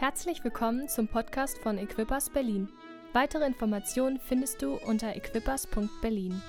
Herzlich willkommen zum Podcast von Equippers Berlin. Weitere Informationen findest du unter equippers.berlin.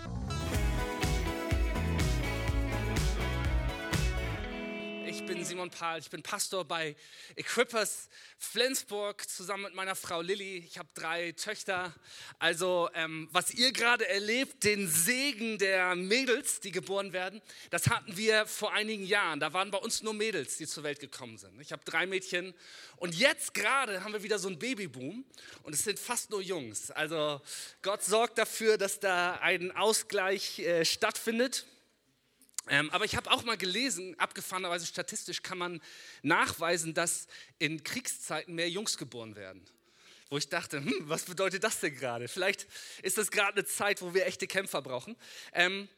Simon Pahl, ich bin Pastor bei Equippers Flensburg zusammen mit meiner Frau Lilly. Ich habe drei Töchter. Also ähm, was ihr gerade erlebt, den Segen der Mädels, die geboren werden, das hatten wir vor einigen Jahren. Da waren bei uns nur Mädels, die zur Welt gekommen sind. Ich habe drei Mädchen und jetzt gerade haben wir wieder so einen Babyboom und es sind fast nur Jungs. Also Gott sorgt dafür, dass da ein Ausgleich äh, stattfindet. Ähm, aber ich habe auch mal gelesen, abgefahrenerweise statistisch kann man nachweisen, dass in Kriegszeiten mehr Jungs geboren werden. Wo ich dachte, hm, was bedeutet das denn gerade? Vielleicht ist das gerade eine Zeit, wo wir echte Kämpfer brauchen. Ähm,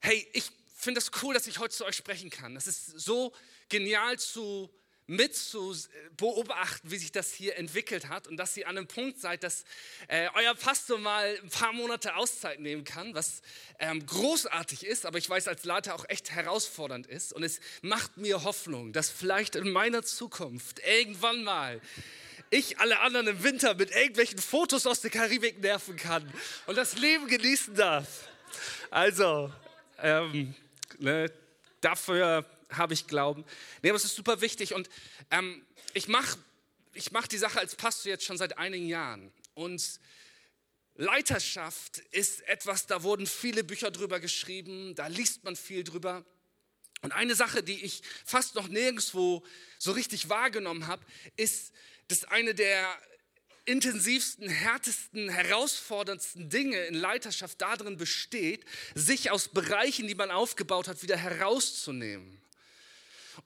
hey, ich finde es das cool, dass ich heute zu euch sprechen kann. Das ist so genial zu mit zu beobachten, wie sich das hier entwickelt hat und dass ihr an einem Punkt seid, dass äh, euer Pastor mal ein paar Monate Auszeit nehmen kann, was ähm, großartig ist, aber ich weiß als Leiter auch echt herausfordernd ist und es macht mir Hoffnung, dass vielleicht in meiner Zukunft irgendwann mal ich alle anderen im Winter mit irgendwelchen Fotos aus der Karibik nerven kann und das Leben genießen darf. Also, ähm, ne, dafür habe ich Glauben. Nee, aber es ist super wichtig und ähm, ich mache ich mach die Sache als Pastor jetzt schon seit einigen Jahren und Leiterschaft ist etwas, da wurden viele Bücher drüber geschrieben, da liest man viel drüber. Und eine Sache, die ich fast noch nirgendwo so richtig wahrgenommen habe, ist, dass eine der intensivsten, härtesten, herausforderndsten Dinge in Leiterschaft darin besteht, sich aus Bereichen, die man aufgebaut hat, wieder herauszunehmen.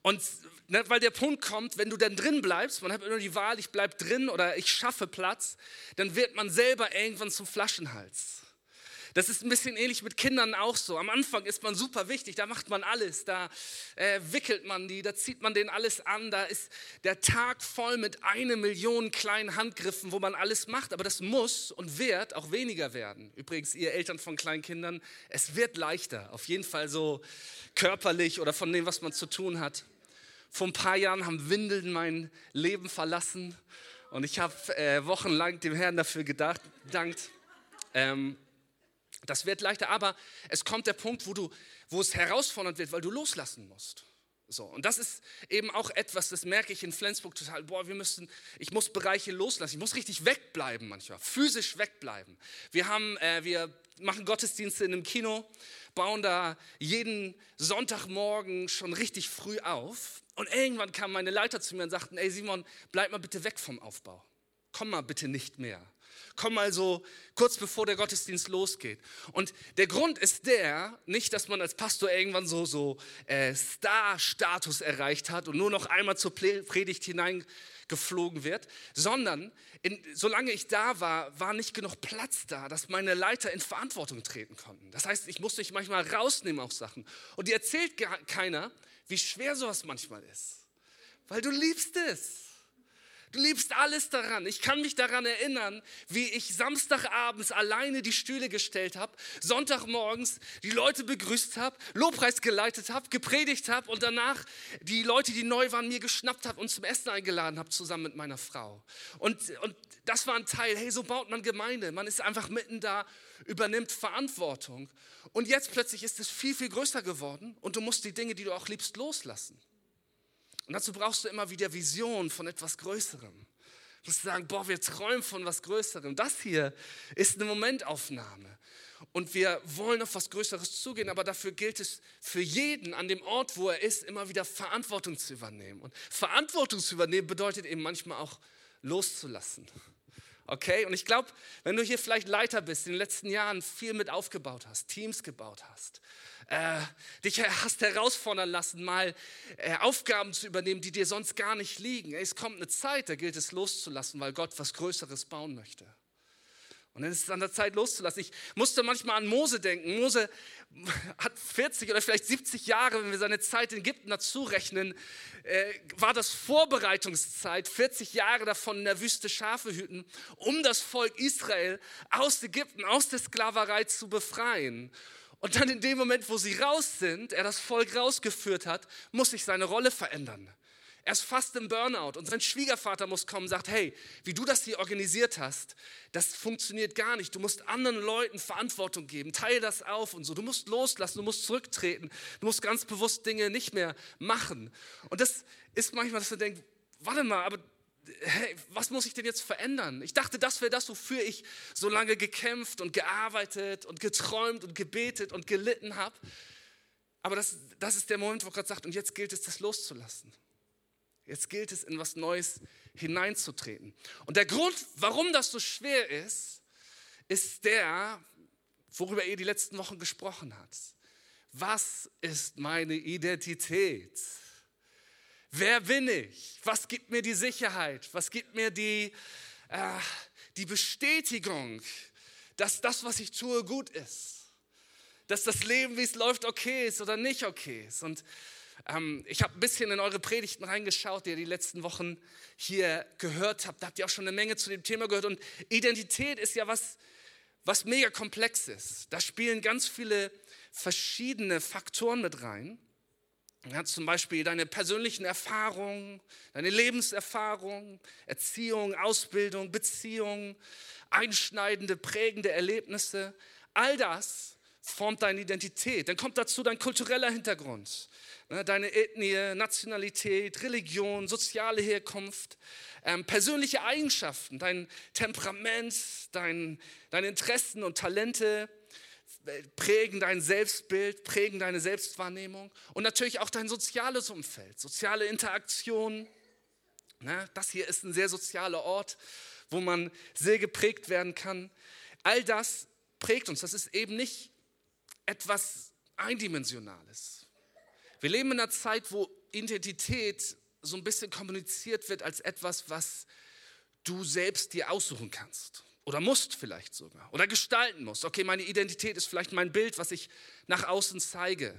Und ne, weil der Punkt kommt, wenn du dann drin bleibst, man hat immer die Wahl, ich bleib drin oder ich schaffe Platz, dann wird man selber irgendwann zum Flaschenhals. Das ist ein bisschen ähnlich mit Kindern auch so. Am Anfang ist man super wichtig, da macht man alles, da äh, wickelt man die, da zieht man denen alles an, da ist der Tag voll mit eine Million kleinen Handgriffen, wo man alles macht. Aber das muss und wird auch weniger werden. Übrigens, ihr Eltern von kleinen Kindern, es wird leichter, auf jeden Fall so körperlich oder von dem, was man zu tun hat. Vor ein paar Jahren haben Windeln mein Leben verlassen und ich habe äh, wochenlang dem Herrn dafür gedacht, dankt. Ähm, das wird leichter, aber es kommt der Punkt, wo, du, wo es herausfordernd wird, weil du loslassen musst. So, und das ist eben auch etwas, das merke ich in Flensburg total. Boah, wir müssen, ich muss Bereiche loslassen. Ich muss richtig wegbleiben manchmal, physisch wegbleiben. Wir haben, äh, wir machen Gottesdienste in einem Kino, bauen da jeden Sonntagmorgen schon richtig früh auf. Und irgendwann kamen meine Leiter zu mir und sagten, ey Simon, bleib mal bitte weg vom Aufbau. Komm mal bitte nicht mehr. Komm mal so kurz bevor der Gottesdienst losgeht. Und der Grund ist der, nicht, dass man als Pastor irgendwann so, so äh, Star-Status erreicht hat und nur noch einmal zur Predigt hineingeflogen wird, sondern in, solange ich da war, war nicht genug Platz da, dass meine Leiter in Verantwortung treten konnten. Das heißt, ich musste mich manchmal rausnehmen auf Sachen. Und die erzählt keiner, wie schwer sowas manchmal ist. Weil du liebst es. Du liebst alles daran. Ich kann mich daran erinnern, wie ich Samstagabends alleine die Stühle gestellt habe, Sonntagmorgens die Leute begrüßt habe, Lobpreis geleitet habe, gepredigt habe und danach die Leute, die neu waren, mir geschnappt habe und zum Essen eingeladen habe, zusammen mit meiner Frau. Und, und das war ein Teil, hey, so baut man Gemeinde. Man ist einfach mitten da, übernimmt Verantwortung. Und jetzt plötzlich ist es viel, viel größer geworden und du musst die Dinge, die du auch liebst, loslassen. Und dazu brauchst du immer wieder Vision von etwas Größerem. Du musst sagen, boah, wir träumen von was Größerem. Das hier ist eine Momentaufnahme. Und wir wollen auf was Größeres zugehen, aber dafür gilt es für jeden an dem Ort, wo er ist, immer wieder Verantwortung zu übernehmen. Und Verantwortung zu übernehmen bedeutet eben manchmal auch loszulassen. Okay? Und ich glaube, wenn du hier vielleicht Leiter bist, in den letzten Jahren viel mit aufgebaut hast, Teams gebaut hast, äh, dich hast herausfordern lassen, mal äh, Aufgaben zu übernehmen, die dir sonst gar nicht liegen. Es kommt eine Zeit, da gilt es loszulassen, weil Gott was Größeres bauen möchte. Und dann ist es an der Zeit loszulassen. Ich musste manchmal an Mose denken. Mose hat 40 oder vielleicht 70 Jahre, wenn wir seine Zeit in Ägypten dazu rechnen, äh, war das Vorbereitungszeit, 40 Jahre davon in der Wüste Schafe hüten, um das Volk Israel aus Ägypten, aus der Sklaverei zu befreien. Und dann in dem Moment, wo sie raus sind, er das Volk rausgeführt hat, muss sich seine Rolle verändern. Er ist fast im Burnout und sein Schwiegervater muss kommen und sagt, hey, wie du das hier organisiert hast, das funktioniert gar nicht. Du musst anderen Leuten Verantwortung geben, teile das auf und so. Du musst loslassen, du musst zurücktreten, du musst ganz bewusst Dinge nicht mehr machen. Und das ist manchmal, dass du denkst, warte mal, aber hey, was muss ich denn jetzt verändern? Ich dachte, das wäre das, wofür ich so lange gekämpft und gearbeitet und geträumt und gebetet und gelitten habe. Aber das, das ist der Moment, wo Gott sagt, und jetzt gilt es, das loszulassen. Jetzt gilt es, in was Neues hineinzutreten. Und der Grund, warum das so schwer ist, ist der, worüber ihr die letzten Wochen gesprochen habt. Was ist meine Identität? Wer bin ich? Was gibt mir die Sicherheit? Was gibt mir die, äh, die Bestätigung, dass das, was ich tue, gut ist? Dass das Leben, wie es läuft, okay ist oder nicht okay ist? Und ähm, ich habe ein bisschen in eure Predigten reingeschaut, die ihr die letzten Wochen hier gehört habt. Da habt ihr auch schon eine Menge zu dem Thema gehört. Und Identität ist ja was, was mega komplex ist. Da spielen ganz viele verschiedene Faktoren mit rein. Ja, zum Beispiel deine persönlichen Erfahrungen, deine Lebenserfahrung, Erziehung, Ausbildung, Beziehung, einschneidende, prägende Erlebnisse. All das formt deine Identität. Dann kommt dazu dein kultureller Hintergrund, ne, deine Ethnie, Nationalität, Religion, soziale Herkunft, ähm, persönliche Eigenschaften, dein Temperament, dein, deine Interessen und Talente äh, prägen dein Selbstbild, prägen deine Selbstwahrnehmung und natürlich auch dein soziales Umfeld, soziale Interaktion. Ne, das hier ist ein sehr sozialer Ort, wo man sehr geprägt werden kann. All das prägt uns. Das ist eben nicht etwas Eindimensionales. Wir leben in einer Zeit, wo Identität so ein bisschen kommuniziert wird als etwas, was du selbst dir aussuchen kannst. Oder musst vielleicht sogar. Oder gestalten musst. Okay, meine Identität ist vielleicht mein Bild, was ich nach außen zeige.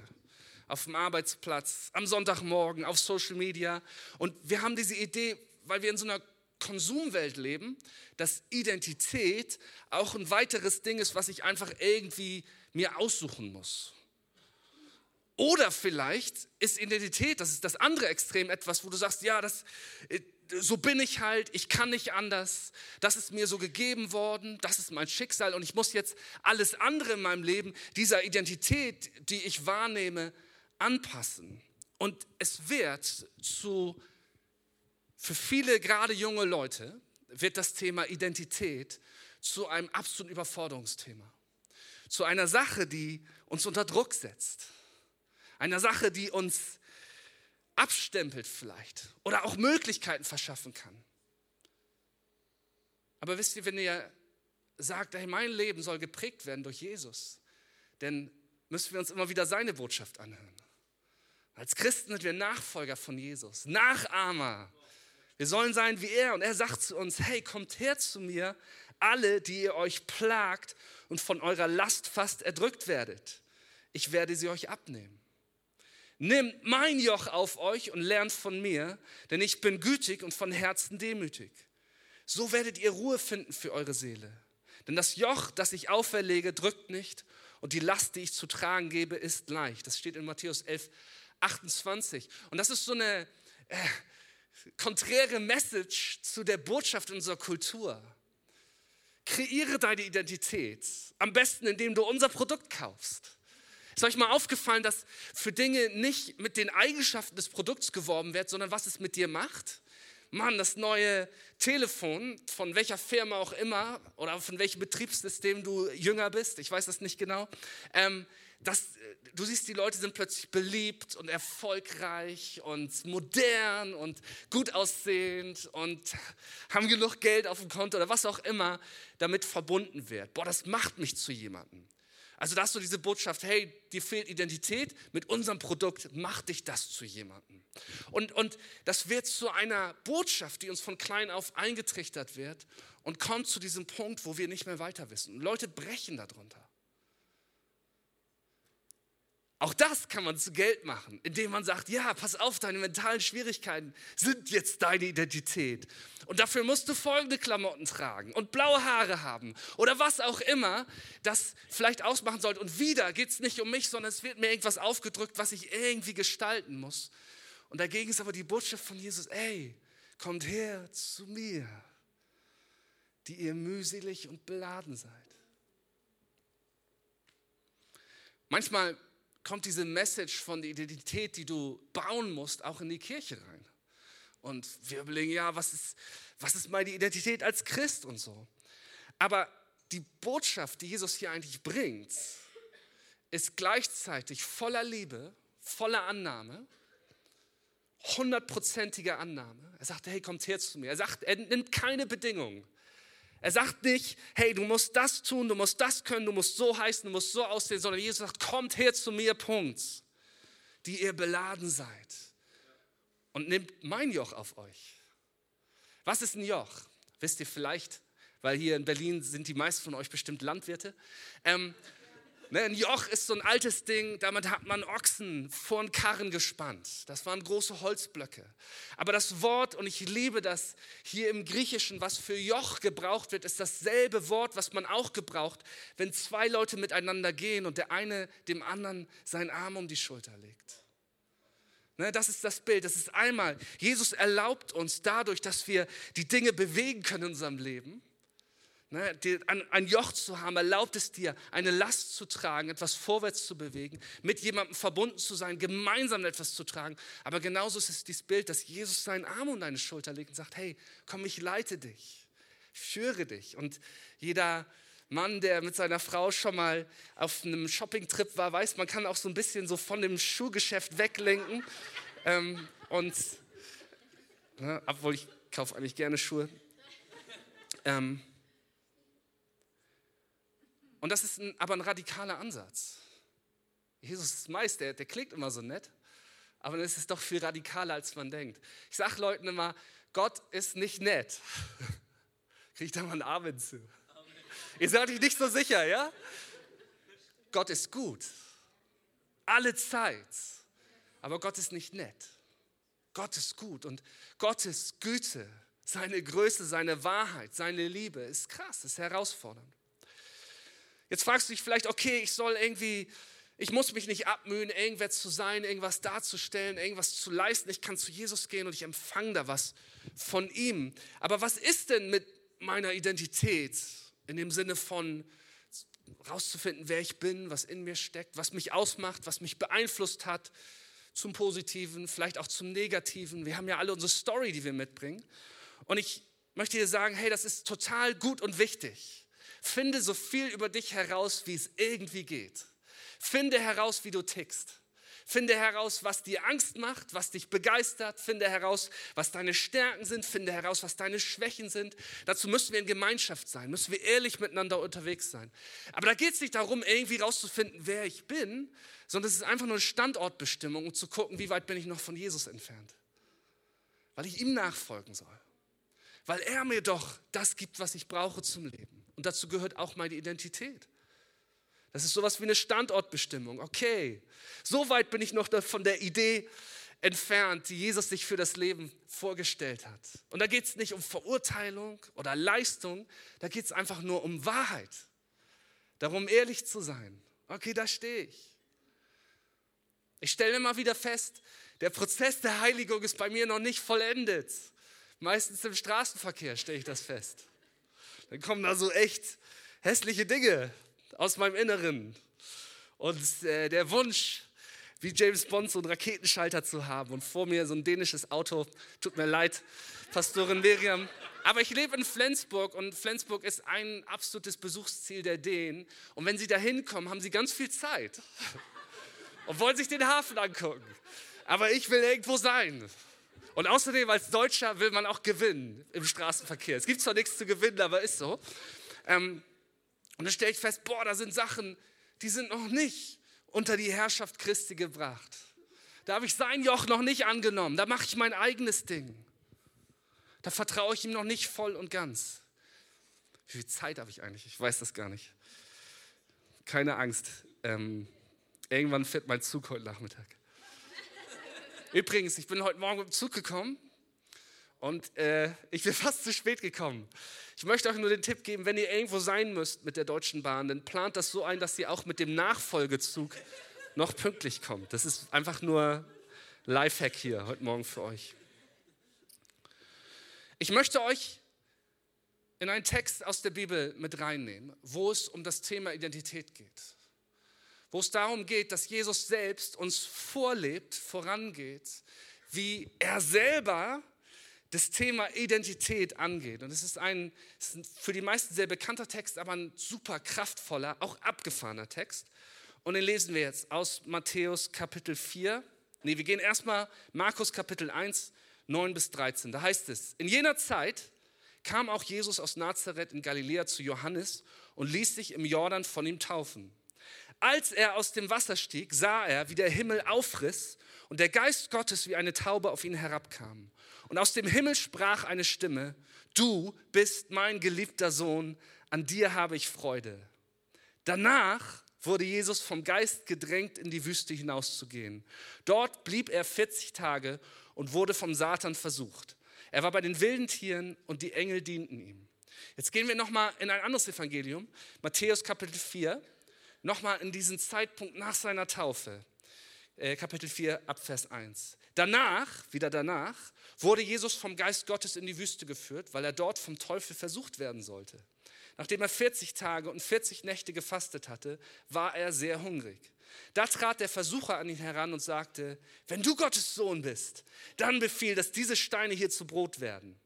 Auf dem Arbeitsplatz, am Sonntagmorgen, auf Social Media. Und wir haben diese Idee, weil wir in so einer Konsumwelt leben, dass Identität auch ein weiteres Ding ist, was ich einfach irgendwie mir aussuchen muss. Oder vielleicht ist Identität, das ist das andere Extrem, etwas, wo du sagst, ja, das, äh, so bin ich halt, ich kann nicht anders, das ist mir so gegeben worden, das ist mein Schicksal und ich muss jetzt alles andere in meinem Leben dieser Identität, die ich wahrnehme, anpassen. Und es wird zu, für viele gerade junge Leute, wird das Thema Identität zu einem absoluten Überforderungsthema zu einer Sache, die uns unter Druck setzt. Einer Sache, die uns abstempelt vielleicht oder auch Möglichkeiten verschaffen kann. Aber wisst ihr, wenn ihr sagt, hey, mein Leben soll geprägt werden durch Jesus, dann müssen wir uns immer wieder seine Botschaft anhören. Als Christen sind wir Nachfolger von Jesus, Nachahmer. Wir sollen sein wie er und er sagt zu uns, hey, kommt her zu mir, alle, die ihr euch plagt und von eurer Last fast erdrückt werdet. Ich werde sie euch abnehmen. Nehmt mein Joch auf euch und lernt von mir, denn ich bin gütig und von Herzen demütig. So werdet ihr Ruhe finden für eure Seele. Denn das Joch, das ich auferlege, drückt nicht und die Last, die ich zu tragen gebe, ist leicht. Das steht in Matthäus 11, 28. Und das ist so eine äh, konträre Message zu der Botschaft unserer Kultur. Kreiere deine Identität. Am besten, indem du unser Produkt kaufst. Ist euch mal aufgefallen, dass für Dinge nicht mit den Eigenschaften des Produkts geworben wird, sondern was es mit dir macht? Mann, das neue Telefon, von welcher Firma auch immer oder von welchem Betriebssystem du jünger bist, ich weiß das nicht genau, ähm, das, du siehst, die Leute sind plötzlich beliebt und erfolgreich und modern und gut aussehend und haben genug Geld auf dem Konto oder was auch immer damit verbunden wird. Boah, das macht mich zu jemandem. Also da hast du diese Botschaft, hey, dir fehlt Identität, mit unserem Produkt macht dich das zu jemandem. Und, und das wird zu einer Botschaft, die uns von klein auf eingetrichtert wird und kommt zu diesem Punkt, wo wir nicht mehr weiter wissen. Und Leute brechen darunter. Auch das kann man zu Geld machen, indem man sagt, ja, pass auf, deine mentalen Schwierigkeiten sind jetzt deine Identität. Und dafür musst du folgende Klamotten tragen und blaue Haare haben oder was auch immer das vielleicht ausmachen sollte. Und wieder geht es nicht um mich, sondern es wird mir irgendwas aufgedrückt, was ich irgendwie gestalten muss. Und dagegen ist aber die Botschaft von Jesus, ey, kommt her zu mir, die ihr mühselig und beladen seid. Manchmal kommt diese Message von der Identität, die du bauen musst, auch in die Kirche rein. Und wir überlegen, ja, was ist, was ist meine Identität als Christ und so. Aber die Botschaft, die Jesus hier eigentlich bringt, ist gleichzeitig voller Liebe, voller Annahme, hundertprozentige Annahme. Er sagt, hey, kommt her zu mir. Er sagt, er nimmt keine Bedingungen. Er sagt nicht, hey, du musst das tun, du musst das können, du musst so heißen, du musst so aussehen, sondern Jesus sagt, kommt her zu mir, Punkt, die ihr beladen seid und nehmt mein Joch auf euch. Was ist ein Joch? Wisst ihr vielleicht, weil hier in Berlin sind die meisten von euch bestimmt Landwirte. Ähm, ein Joch ist so ein altes Ding, damit hat man Ochsen vor den Karren gespannt. Das waren große Holzblöcke. Aber das Wort, und ich liebe das hier im Griechischen, was für Joch gebraucht wird, ist dasselbe Wort, was man auch gebraucht, wenn zwei Leute miteinander gehen und der eine dem anderen seinen Arm um die Schulter legt. Ne, das ist das Bild. Das ist einmal, Jesus erlaubt uns dadurch, dass wir die Dinge bewegen können in unserem Leben Ne, ein Joch zu haben, erlaubt es dir, eine Last zu tragen, etwas vorwärts zu bewegen, mit jemandem verbunden zu sein, gemeinsam etwas zu tragen. Aber genauso ist es dieses Bild, dass Jesus seinen Arm um deine Schulter legt und sagt, hey, komm, ich leite dich, ich führe dich. Und jeder Mann, der mit seiner Frau schon mal auf einem Shoppingtrip war, weiß, man kann auch so ein bisschen so von dem Schuhgeschäft weglenken. ähm, und, ne, obwohl ich kaufe eigentlich gerne Schuhe. Ähm, und das ist ein, aber ein radikaler Ansatz. Jesus ist meist, der, der klingt immer so nett, aber es ist doch viel radikaler, als man denkt. Ich sage Leuten immer, Gott ist nicht nett. Kriege ich da mal einen Amen zu? Amen. Ihr seid euch nicht so sicher, ja? Gott ist gut. Alle Zeit. Aber Gott ist nicht nett. Gott ist gut und Gottes Güte, seine Größe, seine Wahrheit, seine Liebe ist krass, ist herausfordernd. Jetzt fragst du dich vielleicht, okay, ich soll irgendwie, ich muss mich nicht abmühen, irgendwer zu sein, irgendwas darzustellen, irgendwas zu leisten. Ich kann zu Jesus gehen und ich empfange da was von ihm. Aber was ist denn mit meiner Identität in dem Sinne von rauszufinden, wer ich bin, was in mir steckt, was mich ausmacht, was mich beeinflusst hat, zum Positiven, vielleicht auch zum Negativen. Wir haben ja alle unsere Story, die wir mitbringen. Und ich möchte dir sagen, hey, das ist total gut und wichtig. Finde so viel über dich heraus, wie es irgendwie geht. Finde heraus, wie du tickst. Finde heraus, was dir Angst macht, was dich begeistert. Finde heraus, was deine Stärken sind. Finde heraus, was deine Schwächen sind. Dazu müssen wir in Gemeinschaft sein, müssen wir ehrlich miteinander unterwegs sein. Aber da geht es nicht darum, irgendwie rauszufinden, wer ich bin, sondern es ist einfach nur eine Standortbestimmung, um zu gucken, wie weit bin ich noch von Jesus entfernt. Weil ich ihm nachfolgen soll. Weil er mir doch das gibt, was ich brauche zum Leben. Und dazu gehört auch meine Identität. Das ist sowas wie eine Standortbestimmung. Okay, so weit bin ich noch von der Idee entfernt, die Jesus sich für das Leben vorgestellt hat. Und da geht es nicht um Verurteilung oder Leistung, da geht es einfach nur um Wahrheit. Darum ehrlich zu sein. Okay, da stehe ich. Ich stelle immer wieder fest, der Prozess der Heiligung ist bei mir noch nicht vollendet. Meistens im Straßenverkehr stelle ich das fest dann kommen da so echt hässliche Dinge aus meinem Inneren. Und äh, der Wunsch, wie James Bond so einen Raketenschalter zu haben und vor mir so ein dänisches Auto, tut mir leid, Pastorin Miriam. Aber ich lebe in Flensburg und Flensburg ist ein absolutes Besuchsziel der Dänen. Und wenn sie da hinkommen, haben sie ganz viel Zeit und wollen sich den Hafen angucken. Aber ich will irgendwo sein. Und außerdem als Deutscher will man auch gewinnen im Straßenverkehr. Es gibt zwar nichts zu gewinnen, aber ist so. Ähm, und dann stelle ich fest, boah, da sind Sachen, die sind noch nicht unter die Herrschaft Christi gebracht. Da habe ich sein Joch noch nicht angenommen. Da mache ich mein eigenes Ding. Da vertraue ich ihm noch nicht voll und ganz. Wie viel Zeit habe ich eigentlich? Ich weiß das gar nicht. Keine Angst. Ähm, irgendwann fährt mein Zug heute Nachmittag. Übrigens, ich bin heute Morgen im Zug gekommen und äh, ich bin fast zu spät gekommen. Ich möchte euch nur den Tipp geben, wenn ihr irgendwo sein müsst mit der Deutschen Bahn, dann plant das so ein, dass ihr auch mit dem Nachfolgezug noch pünktlich kommt. Das ist einfach nur Lifehack hier heute Morgen für euch. Ich möchte euch in einen Text aus der Bibel mit reinnehmen, wo es um das Thema Identität geht. Wo es darum geht, dass Jesus selbst uns vorlebt, vorangeht, wie er selber das Thema Identität angeht. Und es ist ein, ist ein für die meisten sehr bekannter Text, aber ein super kraftvoller, auch abgefahrener Text. Und den lesen wir jetzt aus Matthäus Kapitel 4. Nee, wir gehen erstmal Markus Kapitel 1, 9 bis 13. Da heißt es, in jener Zeit kam auch Jesus aus Nazareth in Galiläa zu Johannes und ließ sich im Jordan von ihm taufen. Als er aus dem Wasser stieg, sah er, wie der Himmel aufriss und der Geist Gottes wie eine Taube auf ihn herabkam. Und aus dem Himmel sprach eine Stimme, du bist mein geliebter Sohn, an dir habe ich Freude. Danach wurde Jesus vom Geist gedrängt, in die Wüste hinauszugehen. Dort blieb er 40 Tage und wurde vom Satan versucht. Er war bei den wilden Tieren und die Engel dienten ihm. Jetzt gehen wir nochmal in ein anderes Evangelium, Matthäus Kapitel 4, nochmal in diesen Zeitpunkt nach seiner Taufe. Äh, Kapitel 4 Abvers 1. Danach, wieder danach, wurde Jesus vom Geist Gottes in die Wüste geführt, weil er dort vom Teufel versucht werden sollte. Nachdem er 40 Tage und 40 Nächte gefastet hatte, war er sehr hungrig. Da trat der Versucher an ihn heran und sagte, wenn du Gottes Sohn bist, dann befiehl, dass diese Steine hier zu Brot werden.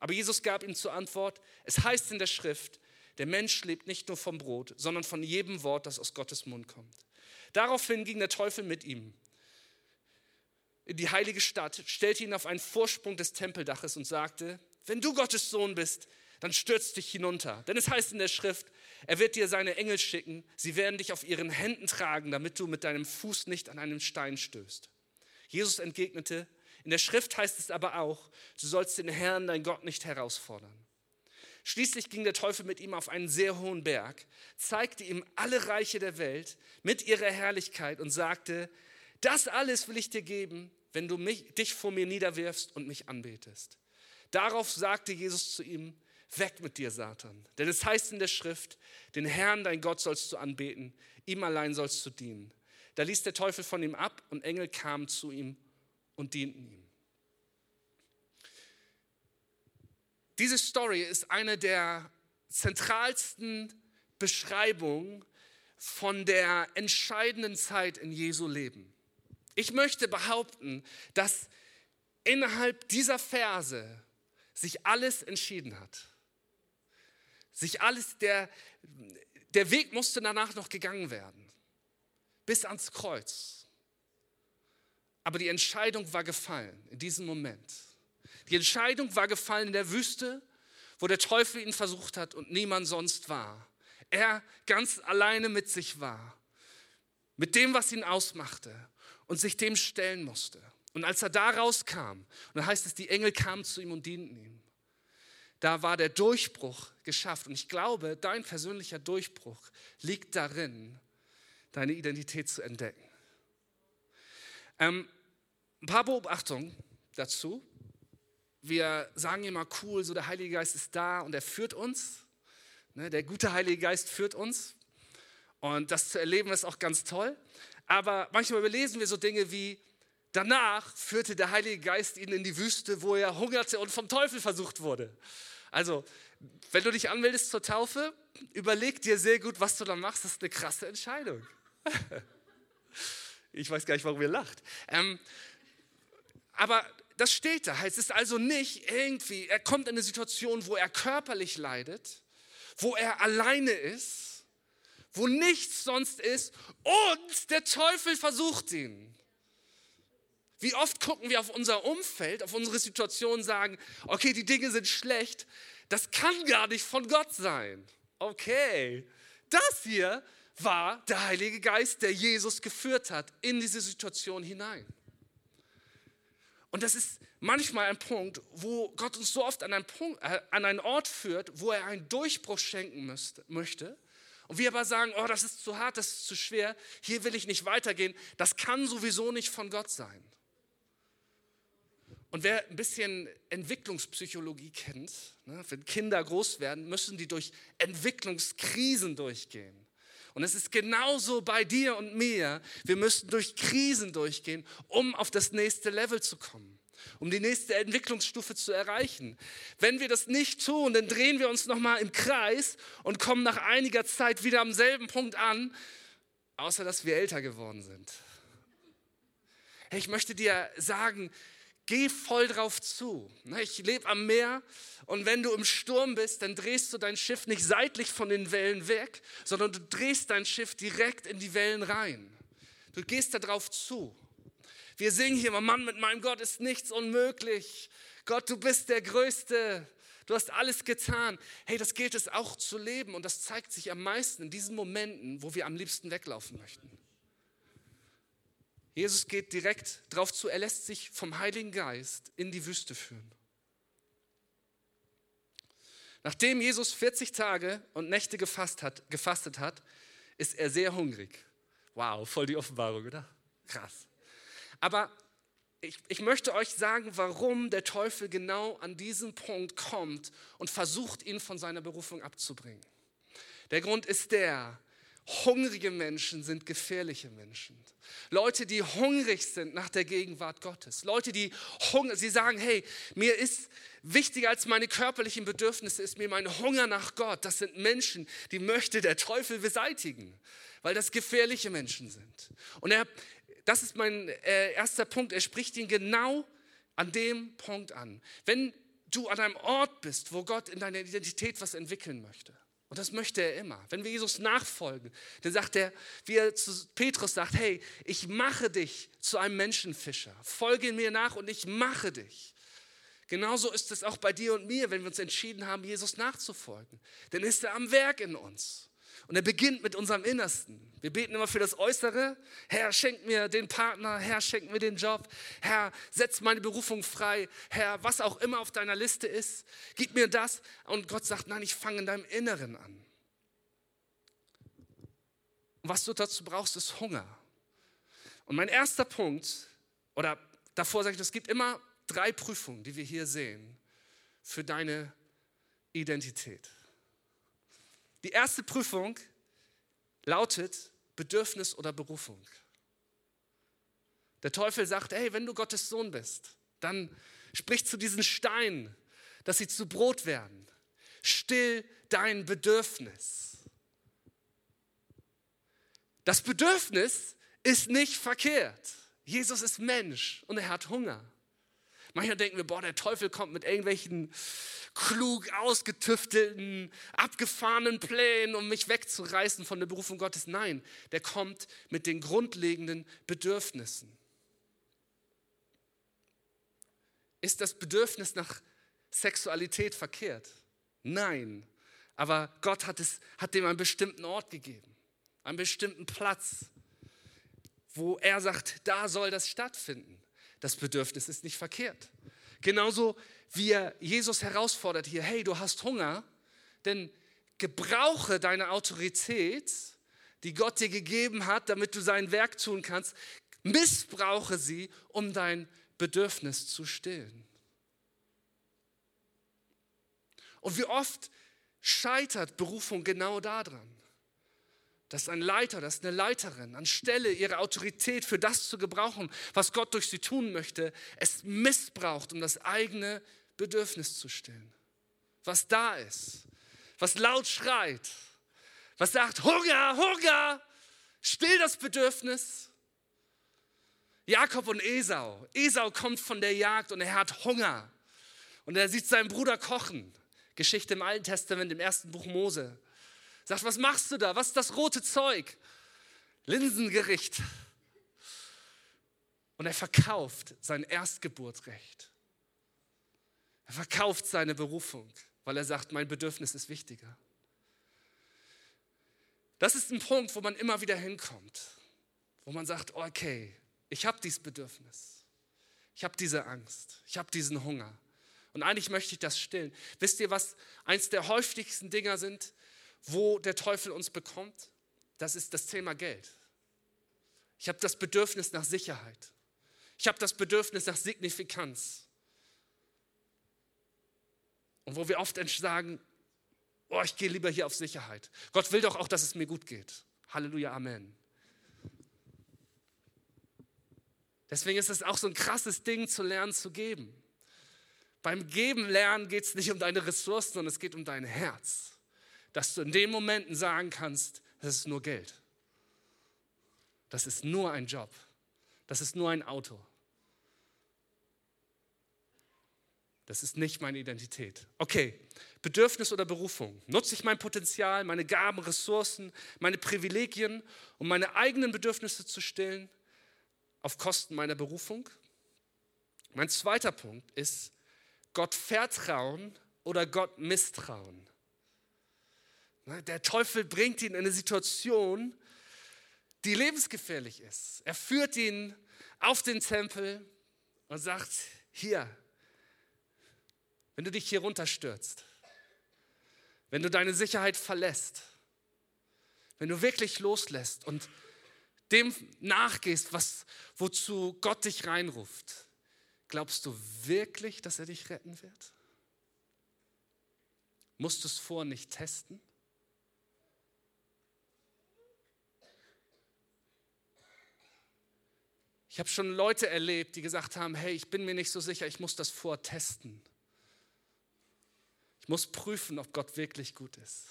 Aber Jesus gab ihm zur Antwort, es heißt in der Schrift, der Mensch lebt nicht nur vom Brot, sondern von jedem Wort, das aus Gottes Mund kommt. Daraufhin ging der Teufel mit ihm in die heilige Stadt, stellte ihn auf einen Vorsprung des Tempeldaches und sagte, wenn du Gottes Sohn bist, dann stürz dich hinunter. Denn es heißt in der Schrift, er wird dir seine Engel schicken, sie werden dich auf ihren Händen tragen, damit du mit deinem Fuß nicht an einen Stein stößt. Jesus entgegnete, in der Schrift heißt es aber auch, du sollst den Herrn, dein Gott, nicht herausfordern. Schließlich ging der Teufel mit ihm auf einen sehr hohen Berg, zeigte ihm alle Reiche der Welt mit ihrer Herrlichkeit und sagte, das alles will ich dir geben, wenn du mich, dich vor mir niederwirfst und mich anbetest. Darauf sagte Jesus zu ihm, weg mit dir, Satan. Denn es heißt in der Schrift, den Herrn, dein Gott, sollst du anbeten, ihm allein sollst du dienen. Da ließ der Teufel von ihm ab und Engel kamen zu ihm und dienten ihm. Diese Story ist eine der zentralsten Beschreibungen von der entscheidenden Zeit in Jesu Leben. Ich möchte behaupten, dass innerhalb dieser Verse sich alles entschieden hat. Sich alles, der, der Weg musste danach noch gegangen werden. Bis ans Kreuz. Aber die Entscheidung war gefallen in diesem Moment. Die Entscheidung war gefallen in der Wüste, wo der Teufel ihn versucht hat und niemand sonst war. Er ganz alleine mit sich war. Mit dem, was ihn ausmachte und sich dem stellen musste. Und als er da rauskam, und dann heißt es, die Engel kamen zu ihm und dienten ihm, da war der Durchbruch geschafft. Und ich glaube, dein persönlicher Durchbruch liegt darin, deine Identität zu entdecken. Ähm, ein paar Beobachtungen dazu. Wir sagen immer cool, so der Heilige Geist ist da und er führt uns. Ne, der gute Heilige Geist führt uns. Und das zu erleben ist auch ganz toll. Aber manchmal überlesen wir so Dinge wie, danach führte der Heilige Geist ihn in die Wüste, wo er hungerte und vom Teufel versucht wurde. Also, wenn du dich anmeldest zur Taufe, überleg dir sehr gut, was du da machst. Das ist eine krasse Entscheidung. ich weiß gar nicht, warum ihr lacht. Ähm, aber das steht da. Es ist also nicht irgendwie, er kommt in eine Situation, wo er körperlich leidet, wo er alleine ist wo nichts sonst ist und der Teufel versucht ihn. Wie oft gucken wir auf unser Umfeld, auf unsere Situation und sagen, okay, die Dinge sind schlecht, das kann gar nicht von Gott sein. Okay, das hier war der Heilige Geist, der Jesus geführt hat in diese Situation hinein. Und das ist manchmal ein Punkt, wo Gott uns so oft an einen, Punkt, äh, an einen Ort führt, wo er einen Durchbruch schenken müsste, möchte und wir aber sagen, oh, das ist zu hart, das ist zu schwer, hier will ich nicht weitergehen, das kann sowieso nicht von Gott sein. Und wer ein bisschen Entwicklungspsychologie kennt, ne, wenn Kinder groß werden, müssen die durch Entwicklungskrisen durchgehen. Und es ist genauso bei dir und mir. Wir müssen durch Krisen durchgehen, um auf das nächste Level zu kommen, um die nächste Entwicklungsstufe zu erreichen. Wenn wir das nicht tun, dann drehen wir uns nochmal im Kreis und kommen nach einiger Zeit wieder am selben Punkt an, außer dass wir älter geworden sind. Hey, ich möchte dir sagen, geh voll drauf zu. Ich lebe am Meer und wenn du im Sturm bist, dann drehst du dein Schiff nicht seitlich von den Wellen weg, sondern du drehst dein Schiff direkt in die Wellen rein. Du gehst da drauf zu. Wir singen hier, Mann, mit meinem Gott ist nichts unmöglich. Gott, du bist der Größte. Du hast alles getan. Hey, das gilt es auch zu leben und das zeigt sich am meisten in diesen Momenten, wo wir am liebsten weglaufen möchten. Jesus geht direkt darauf zu, er lässt sich vom Heiligen Geist in die Wüste führen. Nachdem Jesus 40 Tage und Nächte gefasst hat, gefastet hat, ist er sehr hungrig. Wow, voll die Offenbarung, oder? Krass. Aber ich, ich, möchte euch sagen, warum der Teufel genau an diesen Punkt kommt und versucht, ihn von seiner Berufung abzubringen. Der Grund ist der, hungrige Menschen sind gefährliche Menschen. Leute, die hungrig sind nach der Gegenwart Gottes. Leute, die hungrig, sie sagen, hey, mir ist wichtiger als meine körperlichen Bedürfnisse, ist mir mein Hunger nach Gott. Das sind Menschen, die möchte der Teufel beseitigen, weil das gefährliche Menschen sind. Und er, das ist mein äh, erster Punkt, er spricht ihn genau an dem Punkt an. Wenn du an einem Ort bist, wo Gott in deiner Identität was entwickeln möchte, und das möchte er immer. Wenn wir Jesus nachfolgen, dann sagt er, wie er zu Petrus sagt, hey, ich mache dich zu einem Menschenfischer. Folge mir nach und ich mache dich. Genauso ist es auch bei dir und mir, wenn wir uns entschieden haben, Jesus nachzufolgen. Dann ist er am Werk in uns. Und er beginnt mit unserem Innersten. Wir beten immer für das Äußere. Herr, schenk mir den Partner. Herr, schenk mir den Job. Herr, setz meine Berufung frei. Herr, was auch immer auf deiner Liste ist, gib mir das. Und Gott sagt, nein, ich fange in deinem Inneren an. Und was du dazu brauchst, ist Hunger. Und mein erster Punkt, oder davor sage ich, es gibt immer drei Prüfungen, die wir hier sehen, für deine Identität. Die erste Prüfung lautet Bedürfnis oder Berufung. Der Teufel sagt, hey, wenn du Gottes Sohn bist, dann sprich zu diesen Steinen, dass sie zu Brot werden. Still dein Bedürfnis. Das Bedürfnis ist nicht verkehrt. Jesus ist Mensch und er hat Hunger. Manchmal denken wir, boah, der Teufel kommt mit irgendwelchen klug ausgetüftelten, abgefahrenen Plänen, um mich wegzureißen von der Berufung Gottes. Nein, der kommt mit den grundlegenden Bedürfnissen. Ist das Bedürfnis nach Sexualität verkehrt? Nein, aber Gott hat, es, hat dem einen bestimmten Ort gegeben, einen bestimmten Platz, wo er sagt, da soll das stattfinden. Das Bedürfnis ist nicht verkehrt. Genauso wie er Jesus herausfordert hier, hey, du hast Hunger, denn gebrauche deine Autorität, die Gott dir gegeben hat, damit du sein Werk tun kannst, missbrauche sie, um dein Bedürfnis zu stillen. Und wie oft scheitert Berufung genau daran, dass ein Leiter, dass eine Leiterin anstelle ihre Autorität für das zu gebrauchen, was Gott durch sie tun möchte, es missbraucht, um das eigene Bedürfnis zu stillen, was da ist, was laut schreit, was sagt, Hunger, Hunger, still das Bedürfnis. Jakob und Esau. Esau kommt von der Jagd und er hat Hunger. Und er sieht seinen Bruder kochen. Geschichte im Alten Testament, im ersten Buch Mose. Sagt, was machst du da? Was ist das rote Zeug? Linsengericht. Und er verkauft sein Erstgeburtsrecht. Er verkauft seine Berufung, weil er sagt, mein Bedürfnis ist wichtiger. Das ist ein Punkt, wo man immer wieder hinkommt, wo man sagt, okay, ich habe dieses Bedürfnis, ich habe diese Angst, ich habe diesen Hunger. Und eigentlich möchte ich das stillen. Wisst ihr, was eins der häufigsten Dinger sind, wo der Teufel uns bekommt? Das ist das Thema Geld. Ich habe das Bedürfnis nach Sicherheit. Ich habe das Bedürfnis nach Signifikanz. Und wo wir oft sagen, oh, ich gehe lieber hier auf Sicherheit. Gott will doch auch, dass es mir gut geht. Halleluja, Amen. Deswegen ist es auch so ein krasses Ding zu lernen zu geben. Beim Geben lernen geht es nicht um deine Ressourcen, sondern es geht um dein Herz. Dass du in den Momenten sagen kannst, das ist nur Geld. Das ist nur ein Job. Das ist nur ein Auto. Das ist nicht meine Identität. Okay, Bedürfnis oder Berufung. Nutze ich mein Potenzial, meine Gaben, Ressourcen, meine Privilegien, um meine eigenen Bedürfnisse zu stillen, auf Kosten meiner Berufung? Mein zweiter Punkt ist, Gott vertrauen oder Gott misstrauen. Der Teufel bringt ihn in eine Situation, die lebensgefährlich ist. Er führt ihn auf den Tempel und sagt, hier, wenn du dich hier runterstürzt, wenn du deine Sicherheit verlässt, wenn du wirklich loslässt und dem nachgehst, was, wozu Gott dich reinruft, glaubst du wirklich, dass er dich retten wird? Musst du es vor nicht testen? Ich habe schon Leute erlebt, die gesagt haben, hey, ich bin mir nicht so sicher, ich muss das vortesten. Ich muss prüfen, ob Gott wirklich gut ist.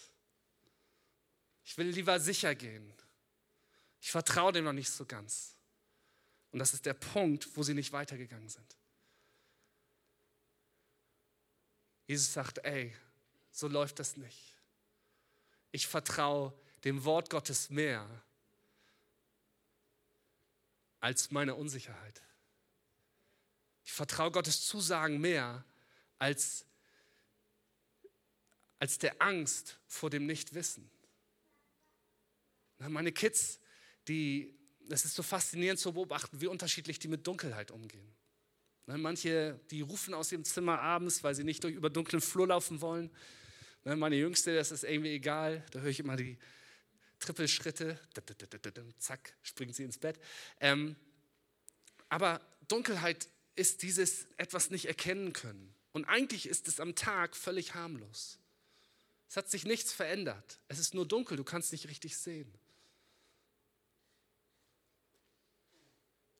Ich will lieber sicher gehen. Ich vertraue dem noch nicht so ganz. Und das ist der Punkt, wo sie nicht weitergegangen sind. Jesus sagt, ey, so läuft das nicht. Ich vertraue dem Wort Gottes mehr als meiner Unsicherheit. Ich vertraue Gottes Zusagen mehr als, als der Angst vor dem Nichtwissen. Meine Kids, die, das ist so faszinierend zu beobachten, wie unterschiedlich die mit Dunkelheit umgehen. Manche, die rufen aus ihrem Zimmer abends, weil sie nicht durch über dunklen Flur laufen wollen. Meine Jüngste, das ist irgendwie egal, da höre ich immer die, Trippelschritte, zack, springt sie ins Bett. Ähm, aber Dunkelheit ist dieses etwas nicht erkennen können. Und eigentlich ist es am Tag völlig harmlos. Es hat sich nichts verändert. Es ist nur dunkel, du kannst nicht richtig sehen.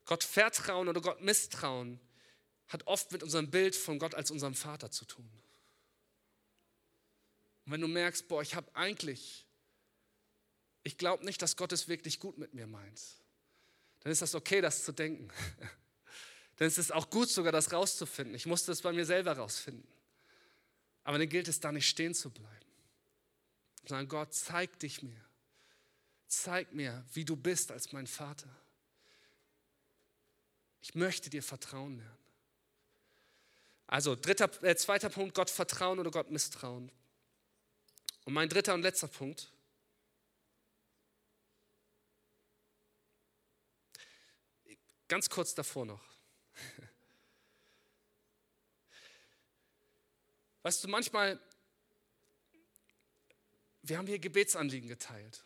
Gott vertrauen oder Gott misstrauen hat oft mit unserem Bild von Gott als unserem Vater zu tun. Und wenn du merkst, boah, ich habe eigentlich ich glaube nicht, dass Gott es wirklich gut mit mir meint, dann ist das okay, das zu denken. dann ist es auch gut, sogar das rauszufinden. Ich musste es bei mir selber rausfinden. Aber dann gilt es da nicht stehen zu bleiben. Sondern Gott, zeig dich mir. Zeig mir, wie du bist als mein Vater. Ich möchte dir vertrauen lernen. Also dritter, äh, zweiter Punkt, Gott vertrauen oder Gott misstrauen. Und mein dritter und letzter Punkt, Ganz kurz davor noch. Weißt du, manchmal, wir haben hier Gebetsanliegen geteilt.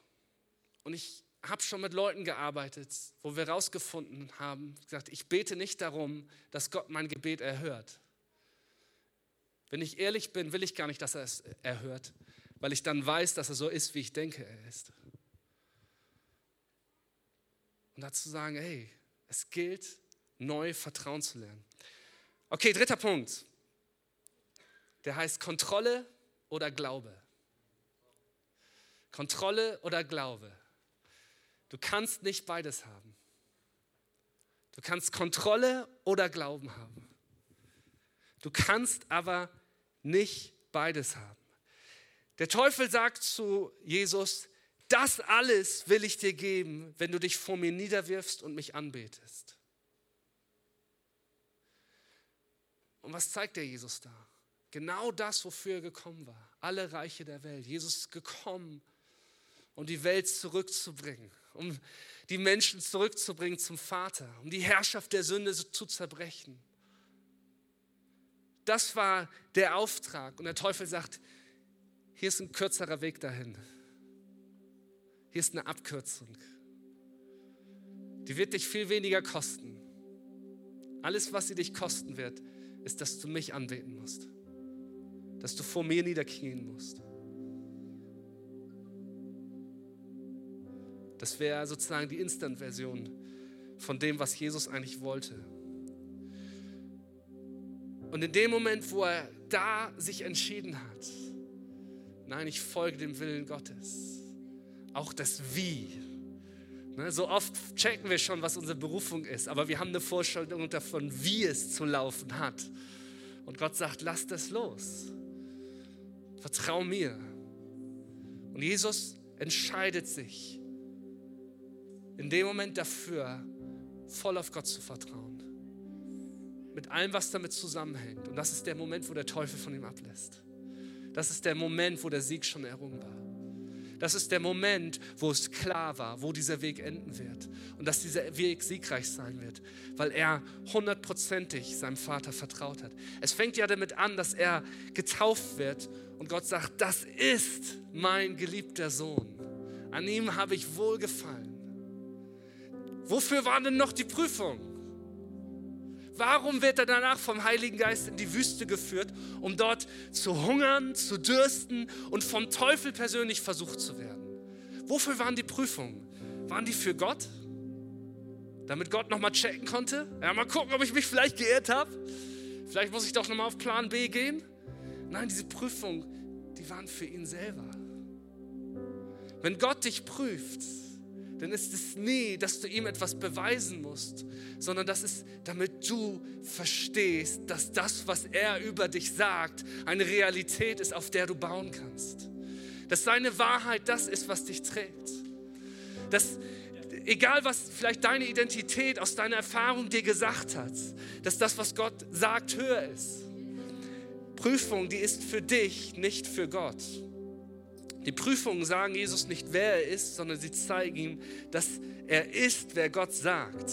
Und ich habe schon mit Leuten gearbeitet, wo wir herausgefunden haben, gesagt, ich bete nicht darum, dass Gott mein Gebet erhört. Wenn ich ehrlich bin, will ich gar nicht, dass er es erhört, weil ich dann weiß, dass er so ist, wie ich denke, er ist. Und dazu sagen, hey, es gilt, neu Vertrauen zu lernen. Okay, dritter Punkt. Der heißt Kontrolle oder Glaube. Kontrolle oder Glaube. Du kannst nicht beides haben. Du kannst Kontrolle oder Glauben haben. Du kannst aber nicht beides haben. Der Teufel sagt zu Jesus, das alles will ich dir geben, wenn du dich vor mir niederwirfst und mich anbetest. Und was zeigt der Jesus da? Genau das, wofür er gekommen war. Alle Reiche der Welt. Jesus ist gekommen, um die Welt zurückzubringen, um die Menschen zurückzubringen zum Vater, um die Herrschaft der Sünde zu zerbrechen. Das war der Auftrag. Und der Teufel sagt, hier ist ein kürzerer Weg dahin. Hier ist eine Abkürzung. Die wird dich viel weniger kosten. Alles, was sie dich kosten wird, ist, dass du mich anbeten musst. Dass du vor mir niederknien musst. Das wäre sozusagen die Instant-Version von dem, was Jesus eigentlich wollte. Und in dem Moment, wo er da sich entschieden hat, nein, ich folge dem Willen Gottes, auch das Wie. Ne, so oft checken wir schon, was unsere Berufung ist, aber wir haben eine Vorstellung davon, wie es zu laufen hat. Und Gott sagt, lass das los. Vertrau mir. Und Jesus entscheidet sich in dem Moment dafür, voll auf Gott zu vertrauen. Mit allem, was damit zusammenhängt. Und das ist der Moment, wo der Teufel von ihm ablässt. Das ist der Moment, wo der Sieg schon errungen war. Das ist der Moment, wo es klar war, wo dieser Weg enden wird und dass dieser Weg siegreich sein wird, weil er hundertprozentig seinem Vater vertraut hat. Es fängt ja damit an, dass er getauft wird und Gott sagt, das ist mein geliebter Sohn. An ihm habe ich wohlgefallen. Wofür war denn noch die Prüfung? Warum wird er danach vom Heiligen Geist in die Wüste geführt, um dort zu hungern, zu dürsten und vom Teufel persönlich versucht zu werden? Wofür waren die Prüfungen? Waren die für Gott? Damit Gott nochmal checken konnte? Ja, mal gucken, ob ich mich vielleicht geirrt habe. Vielleicht muss ich doch nochmal auf Plan B gehen. Nein, diese Prüfungen, die waren für ihn selber. Wenn Gott dich prüft, dann ist es nie, dass du ihm etwas beweisen musst, sondern das ist, damit du verstehst, dass das, was er über dich sagt, eine Realität ist, auf der du bauen kannst. Dass seine Wahrheit das ist, was dich trägt. Dass egal was vielleicht deine Identität aus deiner Erfahrung dir gesagt hat, dass das, was Gott sagt, höher ist. Prüfung, die ist für dich, nicht für Gott. Die Prüfungen sagen Jesus nicht, wer er ist, sondern sie zeigen ihm, dass er ist, wer Gott sagt.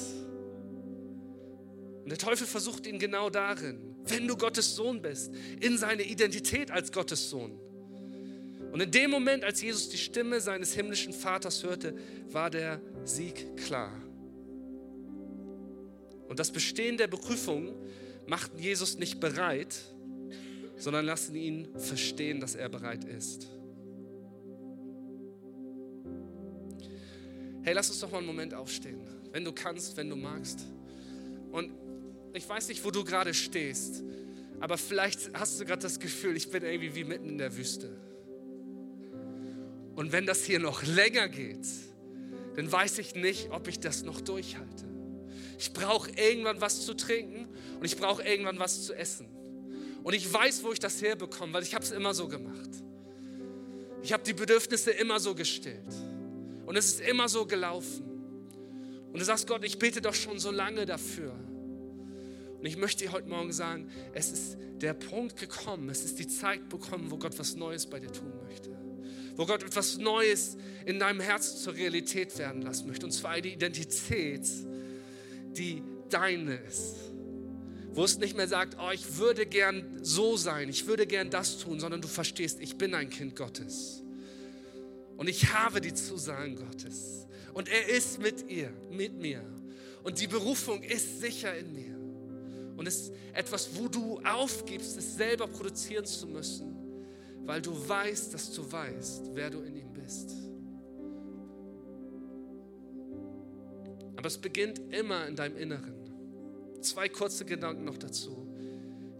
Und der Teufel versucht ihn genau darin, wenn du Gottes Sohn bist, in seine Identität als Gottes Sohn. Und in dem Moment, als Jesus die Stimme seines himmlischen Vaters hörte, war der Sieg klar. Und das Bestehen der Prüfung machten Jesus nicht bereit, sondern lassen ihn verstehen, dass er bereit ist. Hey, lass uns doch mal einen Moment aufstehen. Wenn du kannst, wenn du magst. Und ich weiß nicht, wo du gerade stehst, aber vielleicht hast du gerade das Gefühl, ich bin irgendwie wie mitten in der Wüste. Und wenn das hier noch länger geht, dann weiß ich nicht, ob ich das noch durchhalte. Ich brauche irgendwann was zu trinken und ich brauche irgendwann was zu essen. Und ich weiß, wo ich das herbekomme, weil ich habe es immer so gemacht. Ich habe die Bedürfnisse immer so gestellt. Und es ist immer so gelaufen. Und du sagst, Gott, ich bete doch schon so lange dafür. Und ich möchte dir heute Morgen sagen, es ist der Punkt gekommen, es ist die Zeit bekommen, wo Gott was Neues bei dir tun möchte. Wo Gott etwas Neues in deinem Herzen zur Realität werden lassen möchte. Und zwar eine Identität, die deine ist. Wo es nicht mehr sagt, oh, ich würde gern so sein, ich würde gern das tun, sondern du verstehst, ich bin ein Kind Gottes. Und ich habe die Zusagen Gottes. Und er ist mit ihr, mit mir. Und die Berufung ist sicher in mir. Und es ist etwas, wo du aufgibst, es selber produzieren zu müssen, weil du weißt, dass du weißt, wer du in ihm bist. Aber es beginnt immer in deinem Inneren. Zwei kurze Gedanken noch dazu.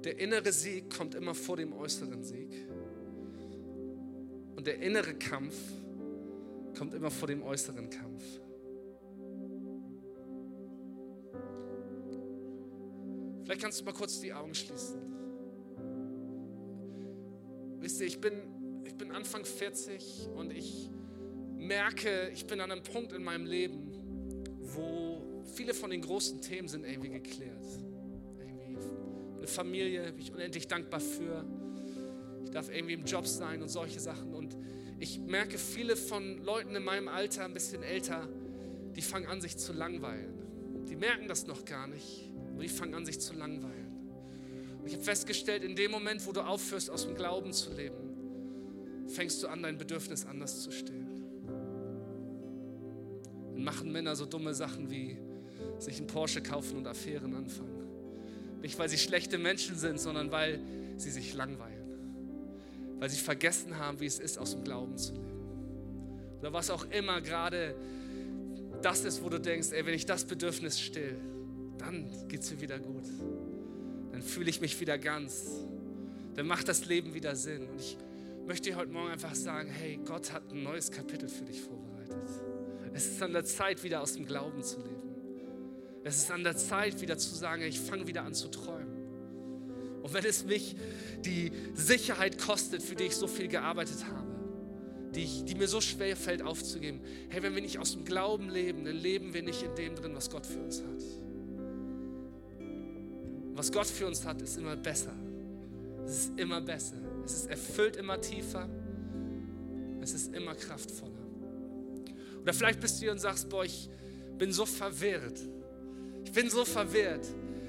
Der innere Sieg kommt immer vor dem äußeren Sieg. Und der innere Kampf kommt immer vor dem äußeren Kampf. Vielleicht kannst du mal kurz die Augen schließen. Wisst ihr, ich bin, ich bin Anfang 40 und ich merke, ich bin an einem Punkt in meinem Leben, wo viele von den großen Themen sind irgendwie geklärt. Irgendwie eine Familie, bin ich unendlich dankbar für. Ich darf irgendwie im Job sein und solche Sachen. Und ich merke, viele von Leuten in meinem Alter, ein bisschen älter, die fangen an, sich zu langweilen. Die merken das noch gar nicht, aber die fangen an, sich zu langweilen. Und ich habe festgestellt, in dem Moment, wo du aufhörst, aus dem Glauben zu leben, fängst du an, dein Bedürfnis anders zu stellen. Dann machen Männer so dumme Sachen wie sich einen Porsche kaufen und Affären anfangen. Nicht, weil sie schlechte Menschen sind, sondern weil sie sich langweilen weil sie vergessen haben, wie es ist, aus dem Glauben zu leben. Oder was auch immer gerade das ist, wo du denkst, ey, wenn ich das Bedürfnis still, dann geht es mir wieder gut. Dann fühle ich mich wieder ganz. Dann macht das Leben wieder Sinn. Und ich möchte dir heute Morgen einfach sagen, hey, Gott hat ein neues Kapitel für dich vorbereitet. Es ist an der Zeit, wieder aus dem Glauben zu leben. Es ist an der Zeit, wieder zu sagen, ich fange wieder an zu träumen. Und wenn es mich die Sicherheit kostet, für die ich so viel gearbeitet habe, die, die mir so schwer fällt aufzugeben, hey, wenn wir nicht aus dem Glauben leben, dann leben wir nicht in dem drin, was Gott für uns hat. Was Gott für uns hat, ist immer besser. Es ist immer besser. Es ist erfüllt immer tiefer. Es ist immer kraftvoller. Oder vielleicht bist du hier und sagst, boah, ich bin so verwirrt. Ich bin so verwirrt.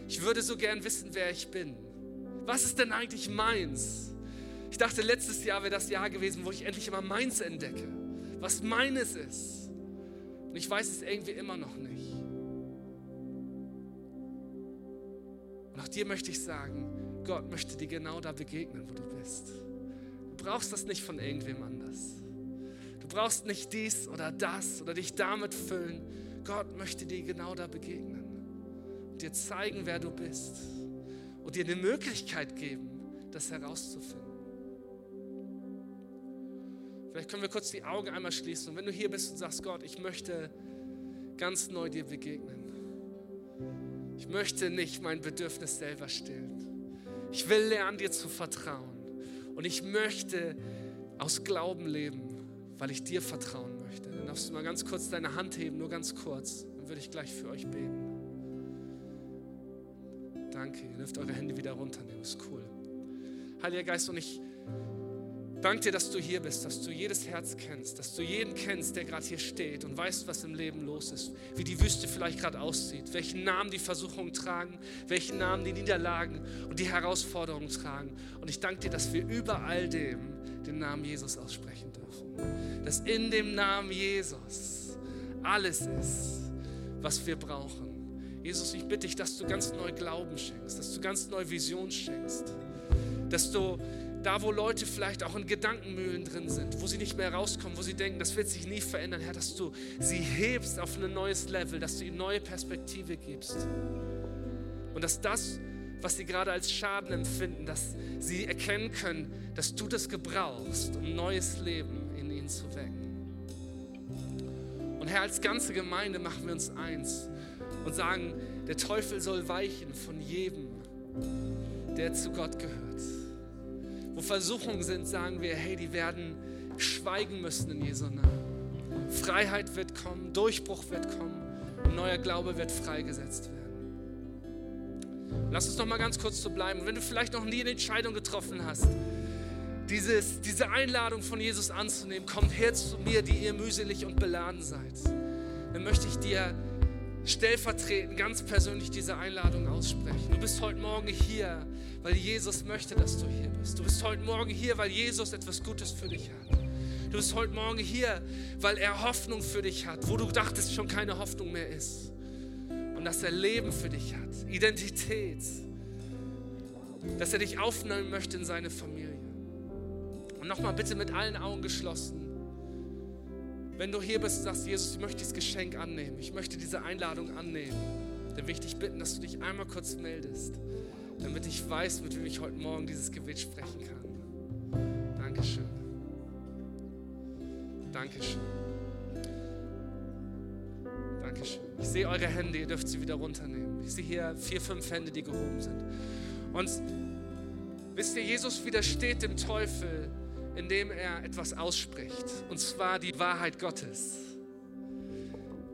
Ich würde so gern wissen, wer ich bin. Was ist denn eigentlich meins? Ich dachte, letztes Jahr wäre das Jahr gewesen, wo ich endlich immer meins entdecke. Was meines ist. Und ich weiß es irgendwie immer noch nicht. Und auch dir möchte ich sagen, Gott möchte dir genau da begegnen, wo du bist. Du brauchst das nicht von irgendwem anders. Du brauchst nicht dies oder das oder dich damit füllen. Gott möchte dir genau da begegnen und dir zeigen, wer du bist und dir eine Möglichkeit geben, das herauszufinden. Vielleicht können wir kurz die Augen einmal schließen und wenn du hier bist und sagst, Gott, ich möchte ganz neu dir begegnen. Ich möchte nicht mein Bedürfnis selber stillen. Ich will lernen, dir zu vertrauen. Und ich möchte aus Glauben leben, weil ich dir vertrauen möchte. Dann darfst du mal ganz kurz deine Hand heben, nur ganz kurz. Dann würde ich gleich für euch beten. Danke, ihr dürft eure Hände wieder runternehmen, ist cool. Heiliger Geist, und ich danke dir, dass du hier bist, dass du jedes Herz kennst, dass du jeden kennst, der gerade hier steht und weißt, was im Leben los ist, wie die Wüste vielleicht gerade aussieht, welchen Namen die Versuchungen tragen, welchen Namen die Niederlagen und die Herausforderungen tragen. Und ich danke dir, dass wir über all dem den Namen Jesus aussprechen dürfen. Dass in dem Namen Jesus alles ist, was wir brauchen. Jesus, ich bitte dich, dass du ganz neu Glauben schenkst, dass du ganz neu Vision schenkst, dass du da, wo Leute vielleicht auch in Gedankenmühlen drin sind, wo sie nicht mehr rauskommen, wo sie denken, das wird sich nie verändern, Herr, dass du sie hebst auf ein neues Level, dass du ihnen neue Perspektive gibst. Und dass das, was sie gerade als Schaden empfinden, dass sie erkennen können, dass du das gebrauchst, um neues Leben in ihnen zu wecken. Und Herr, als ganze Gemeinde machen wir uns eins und sagen, der Teufel soll weichen von jedem, der zu Gott gehört. Wo Versuchungen sind, sagen wir, hey, die werden schweigen müssen in Jesu Namen. Freiheit wird kommen, Durchbruch wird kommen und neuer Glaube wird freigesetzt werden. Lass uns noch mal ganz kurz so bleiben. Wenn du vielleicht noch nie eine Entscheidung getroffen hast, dieses, diese Einladung von Jesus anzunehmen, kommt her zu mir, die ihr mühselig und beladen seid. Dann möchte ich dir stellvertretend ganz persönlich diese Einladung aussprechen. Du bist heute Morgen hier, weil Jesus möchte, dass du hier bist. Du bist heute Morgen hier, weil Jesus etwas Gutes für dich hat. Du bist heute Morgen hier, weil er Hoffnung für dich hat, wo du dachtest, schon keine Hoffnung mehr ist. Und dass er Leben für dich hat, Identität, dass er dich aufnehmen möchte in seine Familie. Und nochmal bitte mit allen Augen geschlossen. Wenn du hier bist und sagst, Jesus, ich möchte dieses Geschenk annehmen, ich möchte diese Einladung annehmen, dann will ich dich bitten, dass du dich einmal kurz meldest, damit ich weiß, mit wem ich heute Morgen dieses Gebet sprechen kann. Dankeschön. Dankeschön. Dankeschön. Ich sehe eure Hände, ihr dürft sie wieder runternehmen. Ich sehe hier vier, fünf Hände, die gehoben sind. Und wisst ihr, Jesus widersteht dem Teufel indem er etwas ausspricht. Und zwar die Wahrheit Gottes.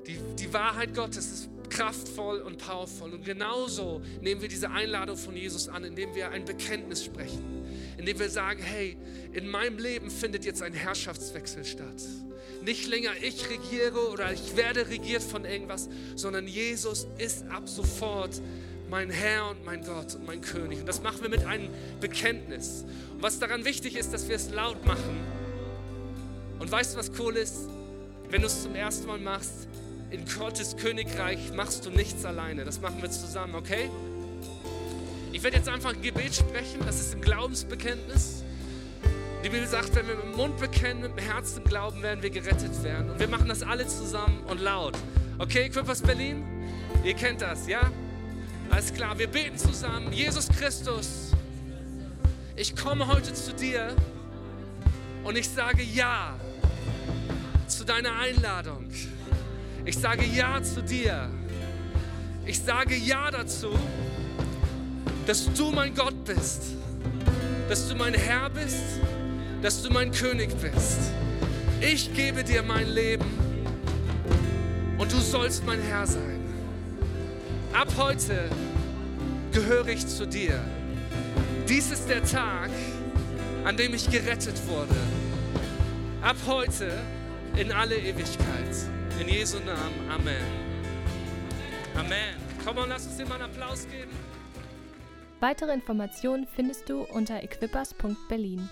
Die, die Wahrheit Gottes ist kraftvoll und powerful. Und genauso nehmen wir diese Einladung von Jesus an, indem wir ein Bekenntnis sprechen. Indem wir sagen, hey, in meinem Leben findet jetzt ein Herrschaftswechsel statt. Nicht länger ich regiere oder ich werde regiert von irgendwas, sondern Jesus ist ab sofort mein Herr und mein Gott und mein König. Und das machen wir mit einem Bekenntnis. Und was daran wichtig ist, dass wir es laut machen. Und weißt du, was cool ist? Wenn du es zum ersten Mal machst, in Gottes Königreich machst du nichts alleine. Das machen wir zusammen, okay? Ich werde jetzt einfach ein Gebet sprechen, das ist ein Glaubensbekenntnis. Die Bibel sagt, wenn wir mit dem Mund bekennen, mit dem Herzen glauben, werden wir gerettet werden. Und wir machen das alle zusammen und laut. Okay, Equippers Berlin? Ihr kennt das, ja? Alles klar, wir beten zusammen. Jesus Christus, ich komme heute zu dir und ich sage Ja zu deiner Einladung. Ich sage Ja zu dir. Ich sage Ja dazu, dass du mein Gott bist, dass du mein Herr bist, dass du mein König bist. Ich gebe dir mein Leben und du sollst mein Herr sein. Ab heute gehöre ich zu dir. Dies ist der Tag, an dem ich gerettet wurde. Ab heute in alle Ewigkeit. In Jesu Namen. Amen. Amen. Komm und lass uns ihm einen Applaus geben. Weitere Informationen findest du unter equippers.berlin.